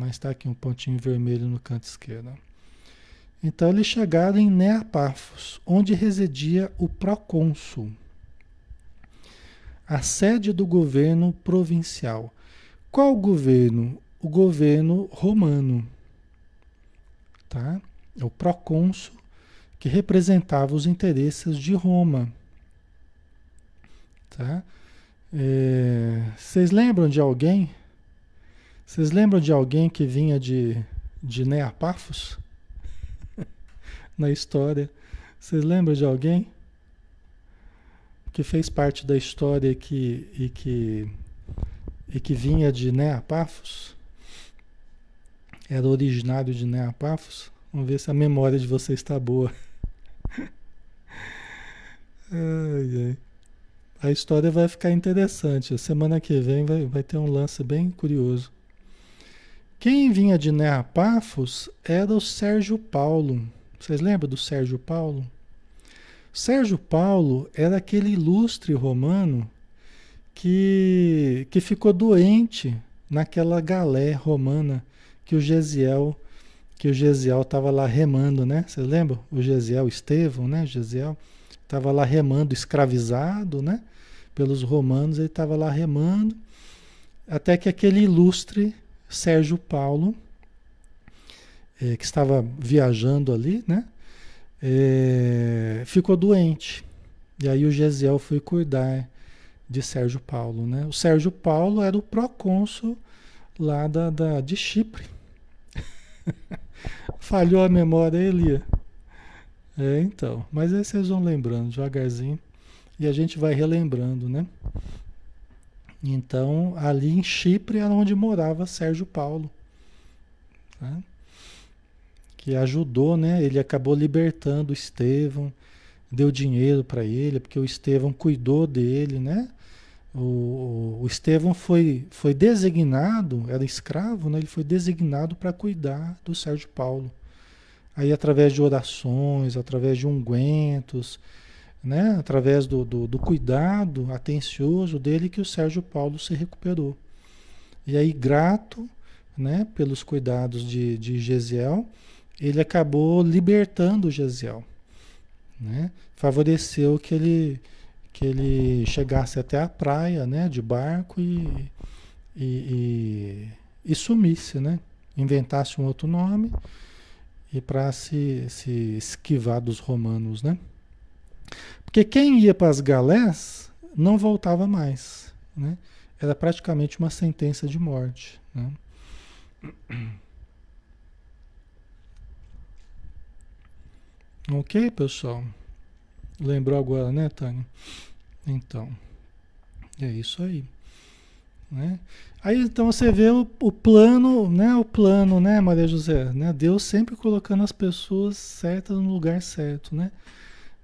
mas está aqui um pontinho vermelho no canto esquerdo. Então eles chegaram em Neapafos, onde residia o procônsul, a sede do governo provincial. Qual governo? O governo romano. Tá? É o procônsul que representava os interesses de Roma. Tá? É, vocês lembram de alguém? Vocês lembram de alguém que vinha de, de Neapafos? [LAUGHS] na história. Vocês lembram de alguém que fez parte da história que, e, que, e que vinha de Neapafos? Era originário de Neapafos? Vamos ver se a memória de vocês está boa. [LAUGHS] ai, ai. A história vai ficar interessante. A semana que vem vai, vai ter um lance bem curioso. Quem vinha de Neapafos era o Sérgio Paulo. Vocês lembram do Sérgio Paulo? Sérgio Paulo era aquele ilustre romano que, que ficou doente naquela galé romana que o Gesiel que o Gesiel estava lá remando, né? Vocês lembram? O Gesiel Estevão, né? Gesiel estava lá remando, escravizado, né? Pelos romanos, ele estava lá remando, até que aquele ilustre Sérgio Paulo é, que estava viajando ali, né? É, ficou doente. E aí o Gesiel foi cuidar de Sérgio Paulo, né? O Sérgio Paulo era o procônsul lá da, da, de Chipre. [LAUGHS] Falhou a memória, Elia. É, então. Mas aí vocês vão lembrando devagarzinho. E a gente vai relembrando, né? Então, ali em Chipre era onde morava Sérgio Paulo. Tá? que ajudou, né? Ele acabou libertando o Estevão, deu dinheiro para ele, porque o Estevão cuidou dele, né? O, o Estevão foi, foi designado, era escravo, né? ele foi designado para cuidar do Sérgio Paulo. Aí, através de orações, através de ungüentos, né? através do, do, do cuidado atencioso dele, que o Sérgio Paulo se recuperou. E aí, grato né, pelos cuidados de, de Gesiel, ele acabou libertando Gesiel. Né? Favoreceu que ele, que ele chegasse até a praia né, de barco e, e, e, e sumisse, né? inventasse um outro nome e para se, se esquivar dos romanos. Né? Porque quem ia para as galés não voltava mais. Né? Era praticamente uma sentença de morte. Né? [CLEARS THROAT] Ok, pessoal? Lembrou agora, né, Tânia? Então, é isso aí. Né? Aí então você vê o, o, plano, né? O plano, né, Maria José? Né? Deus sempre colocando as pessoas certas no lugar certo, né?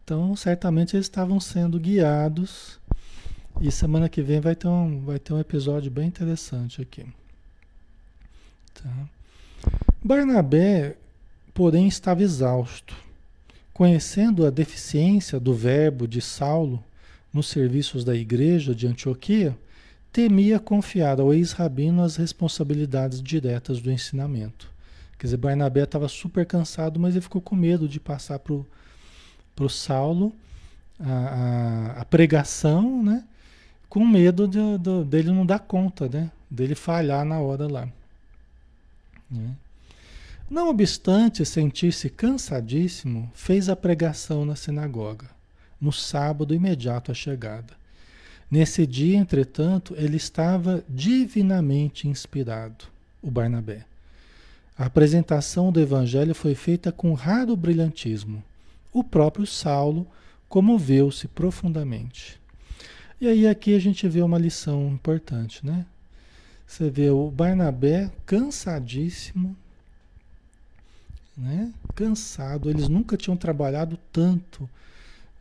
Então, certamente eles estavam sendo guiados. E semana que vem vai ter um, vai ter um episódio bem interessante aqui. Tá? Barnabé, porém, estava exausto. Conhecendo a deficiência do verbo de Saulo nos serviços da igreja de Antioquia, temia confiar ao ex-rabino as responsabilidades diretas do ensinamento. Quer dizer, Barnabé estava super cansado, mas ele ficou com medo de passar para o Saulo a, a, a, pregação, né? com medo de, de, dele não dar conta, né? dele falhar na hora lá. Né? Não obstante sentir-se cansadíssimo, fez a pregação na sinagoga, no sábado imediato à chegada. Nesse dia, entretanto, ele estava divinamente inspirado, o Barnabé. A apresentação do evangelho foi feita com raro brilhantismo. O próprio Saulo comoveu-se profundamente. E aí aqui a gente vê uma lição importante, né? Você vê o Barnabé cansadíssimo, né? cansado. Eles nunca tinham trabalhado tanto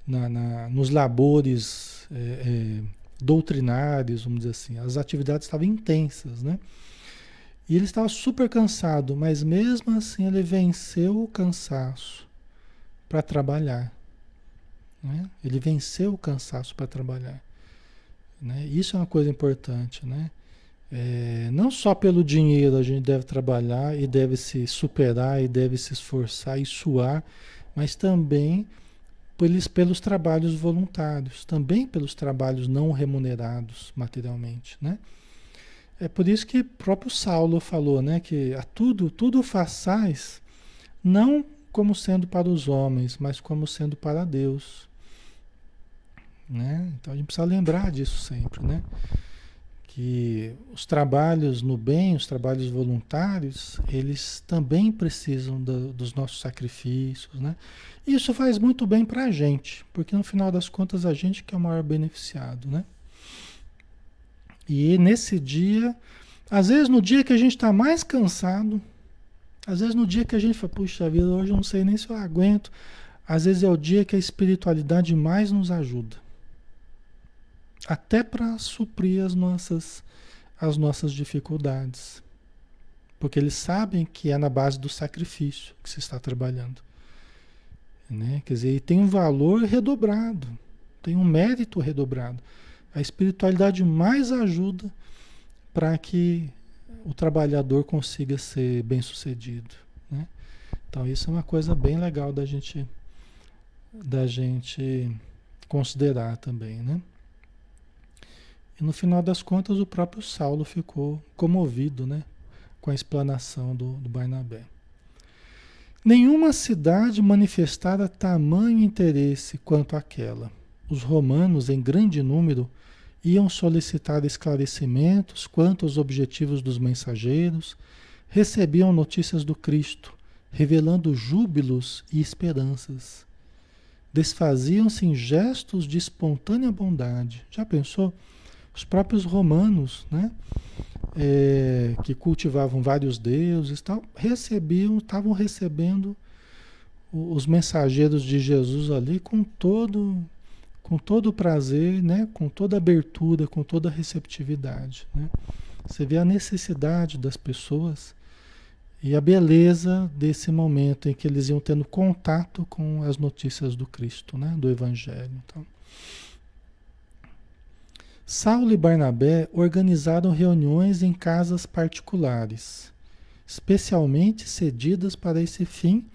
na, na nos labores é, é, doutrinários, vamos dizer assim. As atividades estavam intensas, né? E ele estava super cansado, mas mesmo assim ele venceu o cansaço para trabalhar. Né? Ele venceu o cansaço para trabalhar. Né? Isso é uma coisa importante, né? É, não só pelo dinheiro a gente deve trabalhar e deve se superar e deve se esforçar e suar, mas também pelos, pelos trabalhos voluntários, também pelos trabalhos não remunerados materialmente, né? É por isso que próprio Saulo falou, né, que a tudo, tudo façais não como sendo para os homens, mas como sendo para Deus, né? Então a gente precisa lembrar disso sempre, né? que os trabalhos no bem, os trabalhos voluntários, eles também precisam do, dos nossos sacrifícios, né? Isso faz muito bem para a gente, porque no final das contas a gente que é o maior beneficiado, né? E nesse dia, às vezes no dia que a gente está mais cansado, às vezes no dia que a gente fala, puxa vida, hoje eu não sei nem se eu aguento, às vezes é o dia que a espiritualidade mais nos ajuda até para suprir as nossas, as nossas dificuldades. Porque eles sabem que é na base do sacrifício que se está trabalhando. Né? Quer dizer, tem um valor redobrado, tem um mérito redobrado. A espiritualidade mais ajuda para que o trabalhador consiga ser bem sucedido. Né? Então isso é uma coisa bem legal da gente, da gente considerar também. Né? E no final das contas, o próprio Saulo ficou comovido né, com a explanação do, do Barnabé. Nenhuma cidade manifestara tamanho interesse quanto aquela. Os romanos, em grande número, iam solicitar esclarecimentos quanto aos objetivos dos mensageiros, recebiam notícias do Cristo, revelando júbilos e esperanças. Desfaziam-se em gestos de espontânea bondade. Já pensou? Os próprios romanos, né, é, que cultivavam vários deuses, tal, recebiam, estavam recebendo os mensageiros de Jesus ali com todo, com todo o prazer, né? com toda abertura, com toda receptividade. Né? Você vê a necessidade das pessoas e a beleza desse momento em que eles iam tendo contato com as notícias do Cristo, né? do Evangelho. Então. Saulo e Barnabé organizaram reuniões em casas particulares, especialmente cedidas para esse fim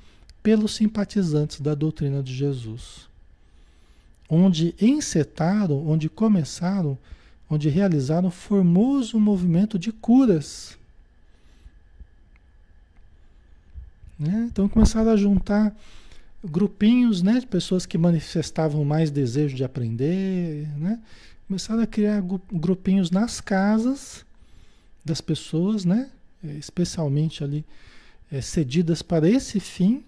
pelos simpatizantes da doutrina de Jesus, onde encetaram, onde começaram, onde realizaram formoso movimento de curas. Né? Então começaram a juntar grupinhos né, de pessoas que manifestavam mais desejo de aprender, né? começaram a criar grupinhos nas casas das pessoas, né? especialmente ali é, cedidas para esse fim,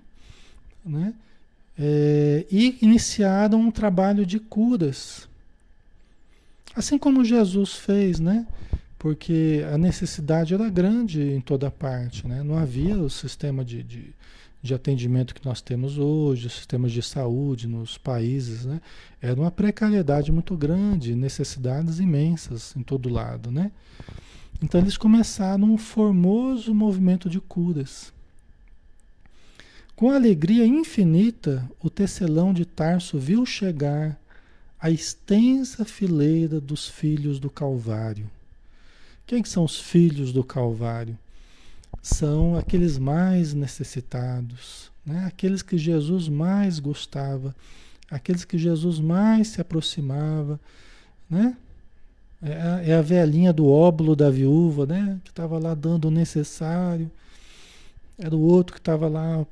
né? É, e iniciaram um trabalho de curas. Assim como Jesus fez, né? Porque a necessidade era grande em toda parte, né? Não havia o sistema de, de, de atendimento que nós temos hoje, os sistemas de saúde nos países, né? Era uma precariedade muito grande, necessidades imensas em todo lado, né? Então eles começaram um formoso movimento de curas. Com alegria infinita, o tecelão de Tarso viu chegar a extensa fileira dos filhos do Calvário. Quem são os filhos do Calvário? São aqueles mais necessitados, né? aqueles que Jesus mais gostava, aqueles que Jesus mais se aproximava, né? É a, é a velhinha do óbolo da viúva, né? Que estava lá dando o necessário. Era o outro que estava lá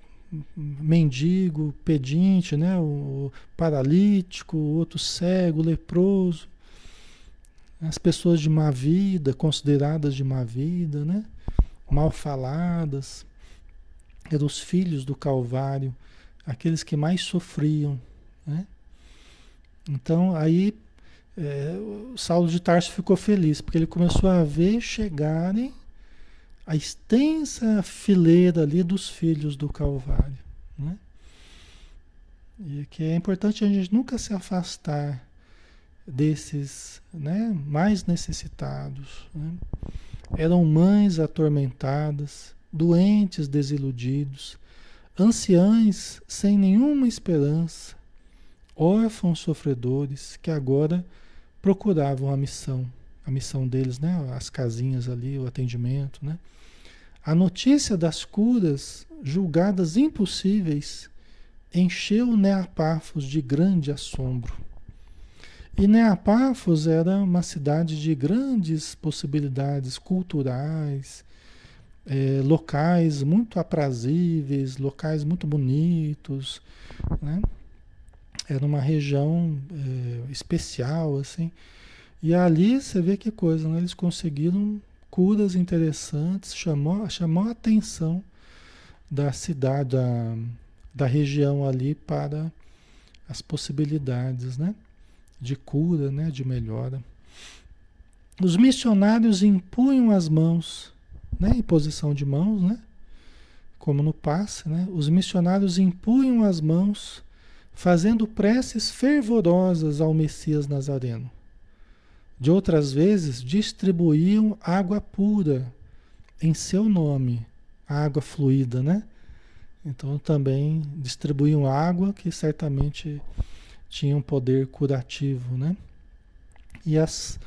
mendigo, pedinte, né? o paralítico, outro cego, leproso, as pessoas de má vida, consideradas de má vida, né? mal faladas, eram os filhos do Calvário, aqueles que mais sofriam. Né? Então aí é, Saulo de Tarso ficou feliz, porque ele começou a ver chegarem a extensa fileira ali dos filhos do Calvário. Né? E que é importante a gente nunca se afastar desses né, mais necessitados. Né? Eram mães atormentadas, doentes desiludidos, anciães sem nenhuma esperança, órfãos sofredores que agora procuravam a missão, a missão deles, né? As casinhas ali, o atendimento, né? A notícia das curas julgadas impossíveis encheu Neapafos de grande assombro. E Neapafos era uma cidade de grandes possibilidades culturais, é, locais muito aprazíveis, locais muito bonitos, né? Era uma região é, especial, assim. E ali você vê que coisa, né? Eles conseguiram curas interessantes, chamou, chamou a atenção da cidade, da, da região ali para as possibilidades, né? De cura, né? De melhora. Os missionários impunham as mãos, né? Em posição de mãos, né? Como no passe, né? Os missionários impunham as mãos fazendo preces fervorosas ao Messias Nazareno. De outras vezes, distribuíam água pura em seu nome, água fluida, né? Então também distribuíam água que certamente tinha um poder curativo, né? E as,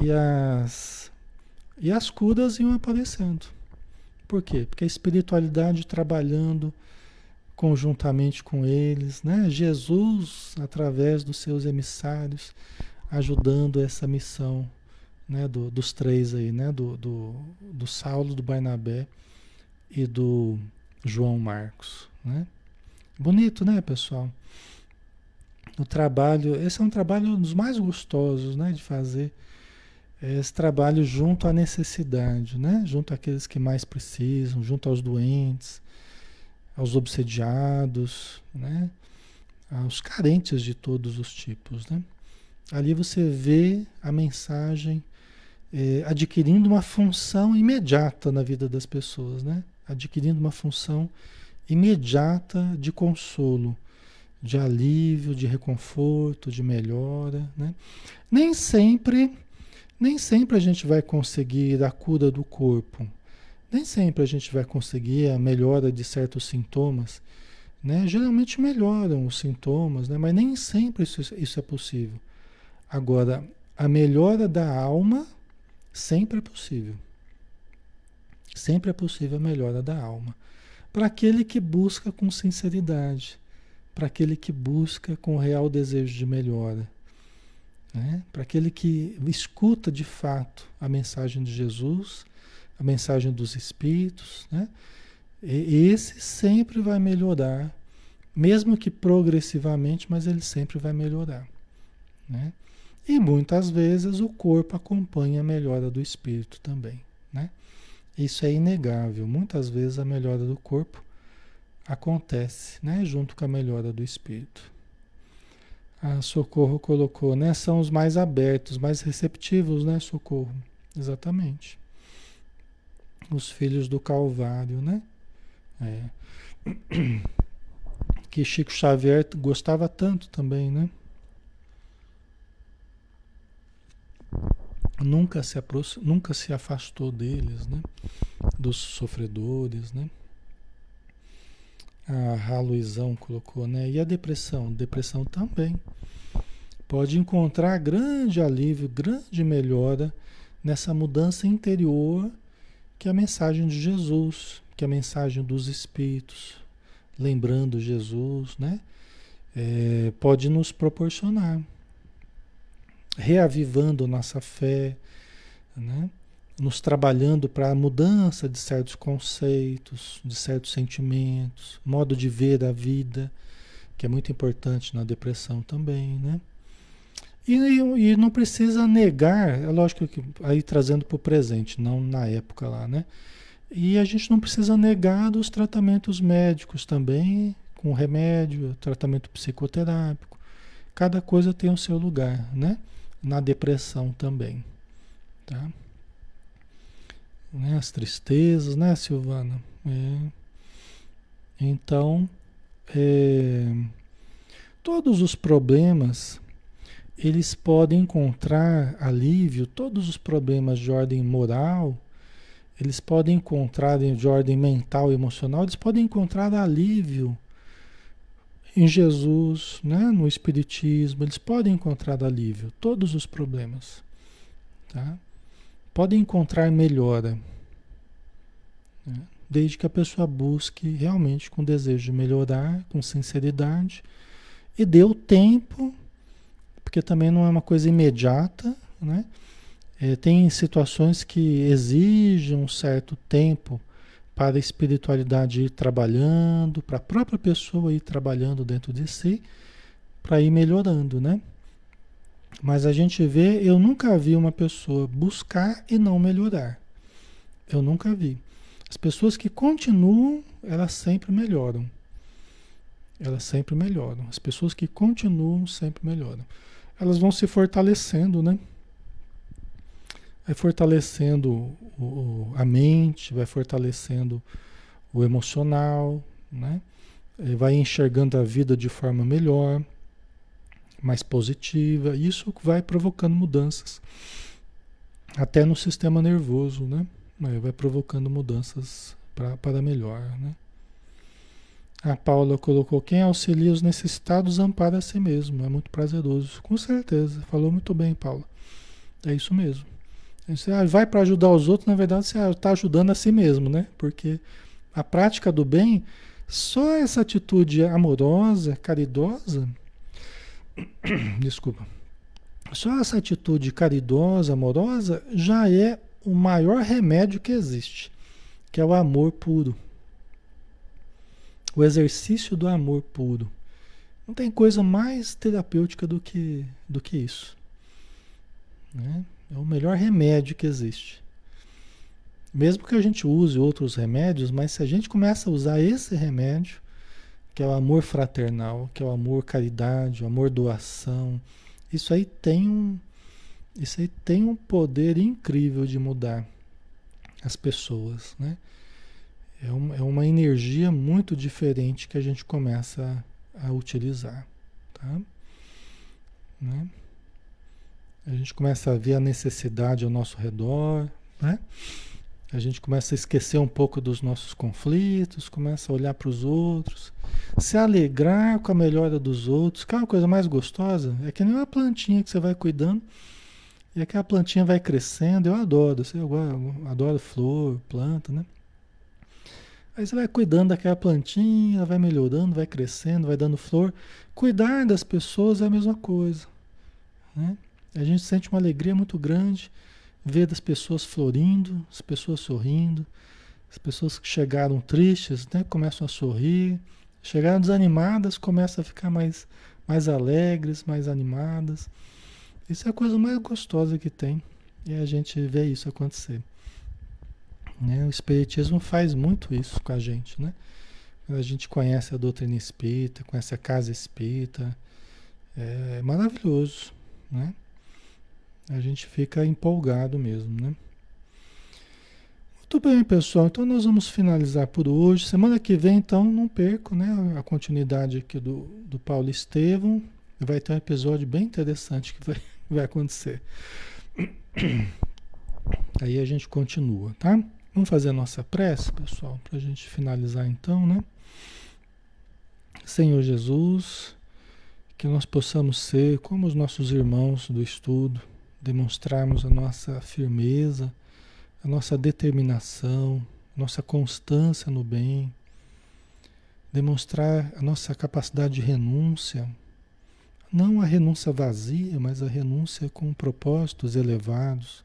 e as, e as curas iam aparecendo. Por quê? Porque a espiritualidade trabalhando conjuntamente com eles, né? Jesus, através dos seus emissários, ajudando essa missão né? Do, dos três aí, né? Do, do, do Saulo, do Barnabé e do João Marcos. Né? Bonito, né, pessoal? O trabalho, esse é um trabalho dos mais gostosos né, de fazer. Esse trabalho junto à necessidade, né? junto àqueles que mais precisam, junto aos doentes, aos obsediados, né? aos carentes de todos os tipos. Né? Ali você vê a mensagem é, adquirindo uma função imediata na vida das pessoas, né? adquirindo uma função imediata de consolo, de alívio, de reconforto, de melhora, né? Nem sempre, nem sempre a gente vai conseguir a cura do corpo. Nem sempre a gente vai conseguir a melhora de certos sintomas, né? Geralmente melhoram os sintomas, né? Mas nem sempre isso, isso é possível. Agora, a melhora da alma sempre é possível. Sempre é possível a melhora da alma. Para aquele que busca com sinceridade, para aquele que busca com real desejo de melhora, né? para aquele que escuta de fato a mensagem de Jesus, a mensagem dos Espíritos, né? E esse sempre vai melhorar, mesmo que progressivamente, mas ele sempre vai melhorar. Né? E muitas vezes o corpo acompanha a melhora do espírito também. Né? Isso é inegável. Muitas vezes a melhora do corpo acontece né? junto com a melhora do espírito. A Socorro colocou, né? São os mais abertos, mais receptivos, né, Socorro? Exatamente. Os filhos do Calvário, né? É. [CLEARS THROAT] Que Chico Xavier gostava tanto também, né? Nunca se, nunca se afastou deles, né? Dos sofredores, né? A Luizão colocou, né? E a depressão? Depressão também. Pode encontrar grande alívio, grande melhora nessa mudança interior que é a mensagem de Jesus, que é a mensagem dos Espíritos, lembrando Jesus, né? É, pode nos proporcionar, reavivando nossa fé, né? nos trabalhando para a mudança de certos conceitos, de certos sentimentos, modo de ver a vida, que é muito importante na depressão também, né? E, e não precisa negar, é lógico que aí trazendo para o presente, não na época lá, né? E a gente não precisa negar dos tratamentos médicos também, com remédio, tratamento psicoterápico. Cada coisa tem o seu lugar, né? Na depressão também, tá? Né? As tristezas, né, Silvana? É. Então, é, todos os problemas eles podem encontrar alívio, todos os problemas de ordem moral, eles podem encontrar de ordem mental e emocional, eles podem encontrar alívio em Jesus, né? no Espiritismo, eles podem encontrar alívio, todos os problemas. Tá? Podem encontrar melhora, né? desde que a pessoa busque realmente com desejo de melhorar, com sinceridade, e dê o tempo, porque também não é uma coisa imediata, né? É, tem situações que exigem um certo tempo para a espiritualidade ir trabalhando, para a própria pessoa ir trabalhando dentro de si, para ir melhorando, né? Mas a gente vê, eu nunca vi uma pessoa buscar e não melhorar. Eu nunca vi. As pessoas que continuam, elas sempre melhoram. Elas sempre melhoram. As pessoas que continuam sempre melhoram. Elas vão se fortalecendo, né? Vai fortalecendo o, a mente, vai fortalecendo o emocional, né? vai enxergando a vida de forma melhor, mais positiva. Isso vai provocando mudanças, até no sistema nervoso, né? Vai provocando mudanças pra, para melhor, né? A Paula colocou: quem auxilia os necessitados ampara a si mesmo. É muito prazeroso. Com certeza. Falou muito bem, Paula. É isso mesmo. Você vai para ajudar os outros, na verdade você está ajudando a si mesmo, né? Porque a prática do bem, só essa atitude amorosa, caridosa, [COUGHS] desculpa, só essa atitude caridosa, amorosa, já é o maior remédio que existe, que é o amor puro. O exercício do amor puro. Não tem coisa mais terapêutica do que, do que isso. Né? É o melhor remédio que existe. Mesmo que a gente use outros remédios, mas se a gente começa a usar esse remédio, que é o amor fraternal, que é o amor caridade, o amor doação, isso aí tem um, isso aí tem um poder incrível de mudar as pessoas, né? É uma, é uma energia muito diferente que a gente começa a utilizar. Tá? Né? A gente começa a ver a necessidade ao nosso redor, né? A gente começa a esquecer um pouco dos nossos conflitos, começa a olhar para os outros, se alegrar com a melhora dos outros. Que é uma coisa mais gostosa é que nem uma plantinha que você vai cuidando e aquela plantinha vai crescendo. Eu adoro, eu adoro flor, planta, né? Aí você vai cuidando daquela plantinha, ela vai melhorando, vai crescendo, vai dando flor. Cuidar das pessoas é a mesma coisa. Né? A gente sente uma alegria muito grande ver das pessoas florindo, as pessoas sorrindo, as pessoas que chegaram tristes, né, começam a sorrir, chegaram desanimadas, começam a ficar mais, mais alegres, mais animadas. Isso é a coisa mais gostosa que tem, e a gente vê isso acontecer. Né? O Espiritismo faz muito isso com a gente, né? A gente conhece a doutrina espírita, conhece a casa espírita, é maravilhoso, né? A gente fica empolgado mesmo, né? Muito bem, pessoal. Então nós vamos finalizar por hoje. Semana que vem, então, não perco, né? A continuidade aqui do, do Paulo Estevam. Vai ter um episódio bem interessante que vai, [LAUGHS] vai acontecer. [COUGHS] Aí a gente continua, tá? Vamos fazer a nossa prece, pessoal, para a gente finalizar então, né? Senhor Jesus, que nós possamos ser como os nossos irmãos do estudo, demonstrarmos a nossa firmeza, a nossa determinação, nossa constância no bem, demonstrar a nossa capacidade de renúncia, não a renúncia vazia, mas a renúncia com propósitos elevados,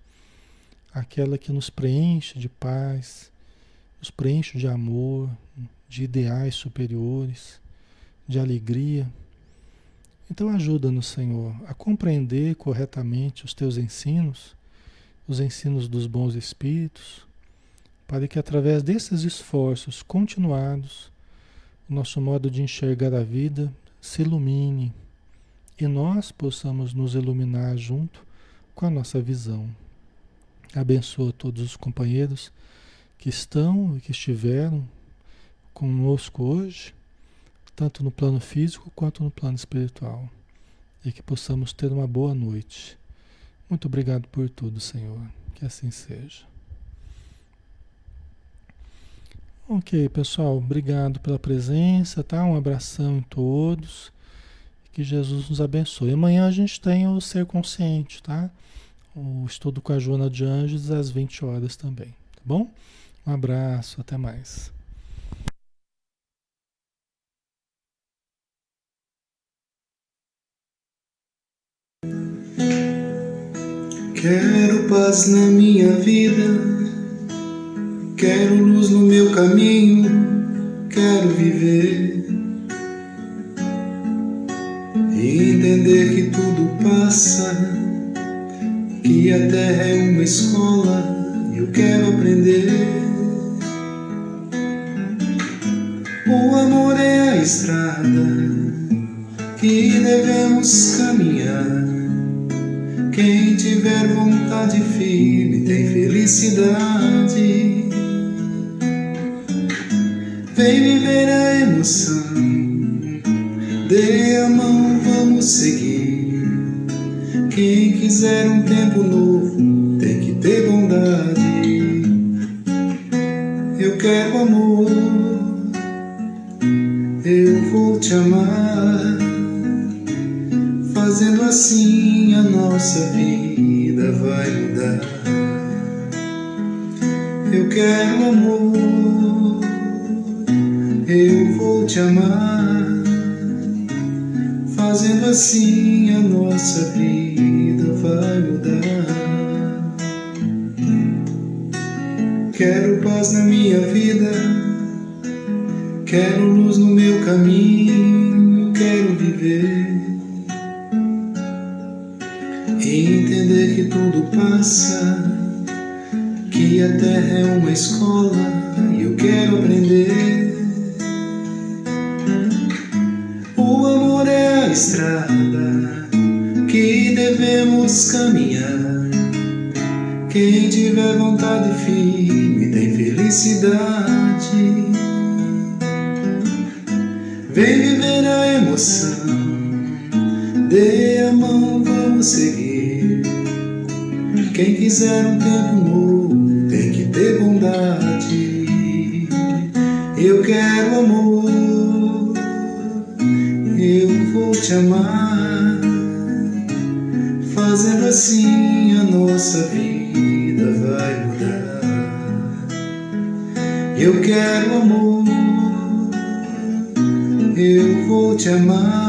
aquela que nos preenche de paz, nos preenche de amor, de ideais superiores, de alegria então ajuda-nos, Senhor, a compreender corretamente os teus ensinos, os ensinos dos bons espíritos, para que através desses esforços continuados, o nosso modo de enxergar a vida se ilumine e nós possamos nos iluminar junto com a nossa visão. Abençoa todos os companheiros que estão e que estiveram conosco hoje tanto no plano físico quanto no plano espiritual. E que possamos ter uma boa noite. Muito obrigado por tudo, Senhor. Que assim seja. Ok, pessoal, obrigado pela presença, tá? Um abração em todos. Que Jesus nos abençoe. Amanhã a gente tem o Ser Consciente, tá? O estudo com a Joana de Anjos às 20 horas também, tá bom? Um abraço, até mais. Quero paz na minha vida, quero luz no meu caminho, quero viver. E entender que tudo passa, que a terra é uma escola. E eu quero aprender. O amor é a estrada que devemos caminhar quem tiver vontade firme tem felicidade. Vem viver a emoção, dê a mão, vamos seguir. Quem quiser um tempo novo tem que ter bondade. Eu quero amor, eu vou te amar fazendo assim a nossa vida vai mudar. Eu quero amor, eu vou te amar, fazendo assim a nossa vida vai mudar. Quero paz na minha vida, quero luz no meu caminho, quero viver passa, que a terra é uma escola e eu quero aprender. O amor é a estrada que devemos caminhar. Quem tiver vontade firme tem felicidade. Vem viver a emoção. Quiser um tempo novo tem que ter bondade. Eu quero amor, eu vou te amar. Fazendo assim a nossa vida vai mudar. Eu quero amor, eu vou te amar.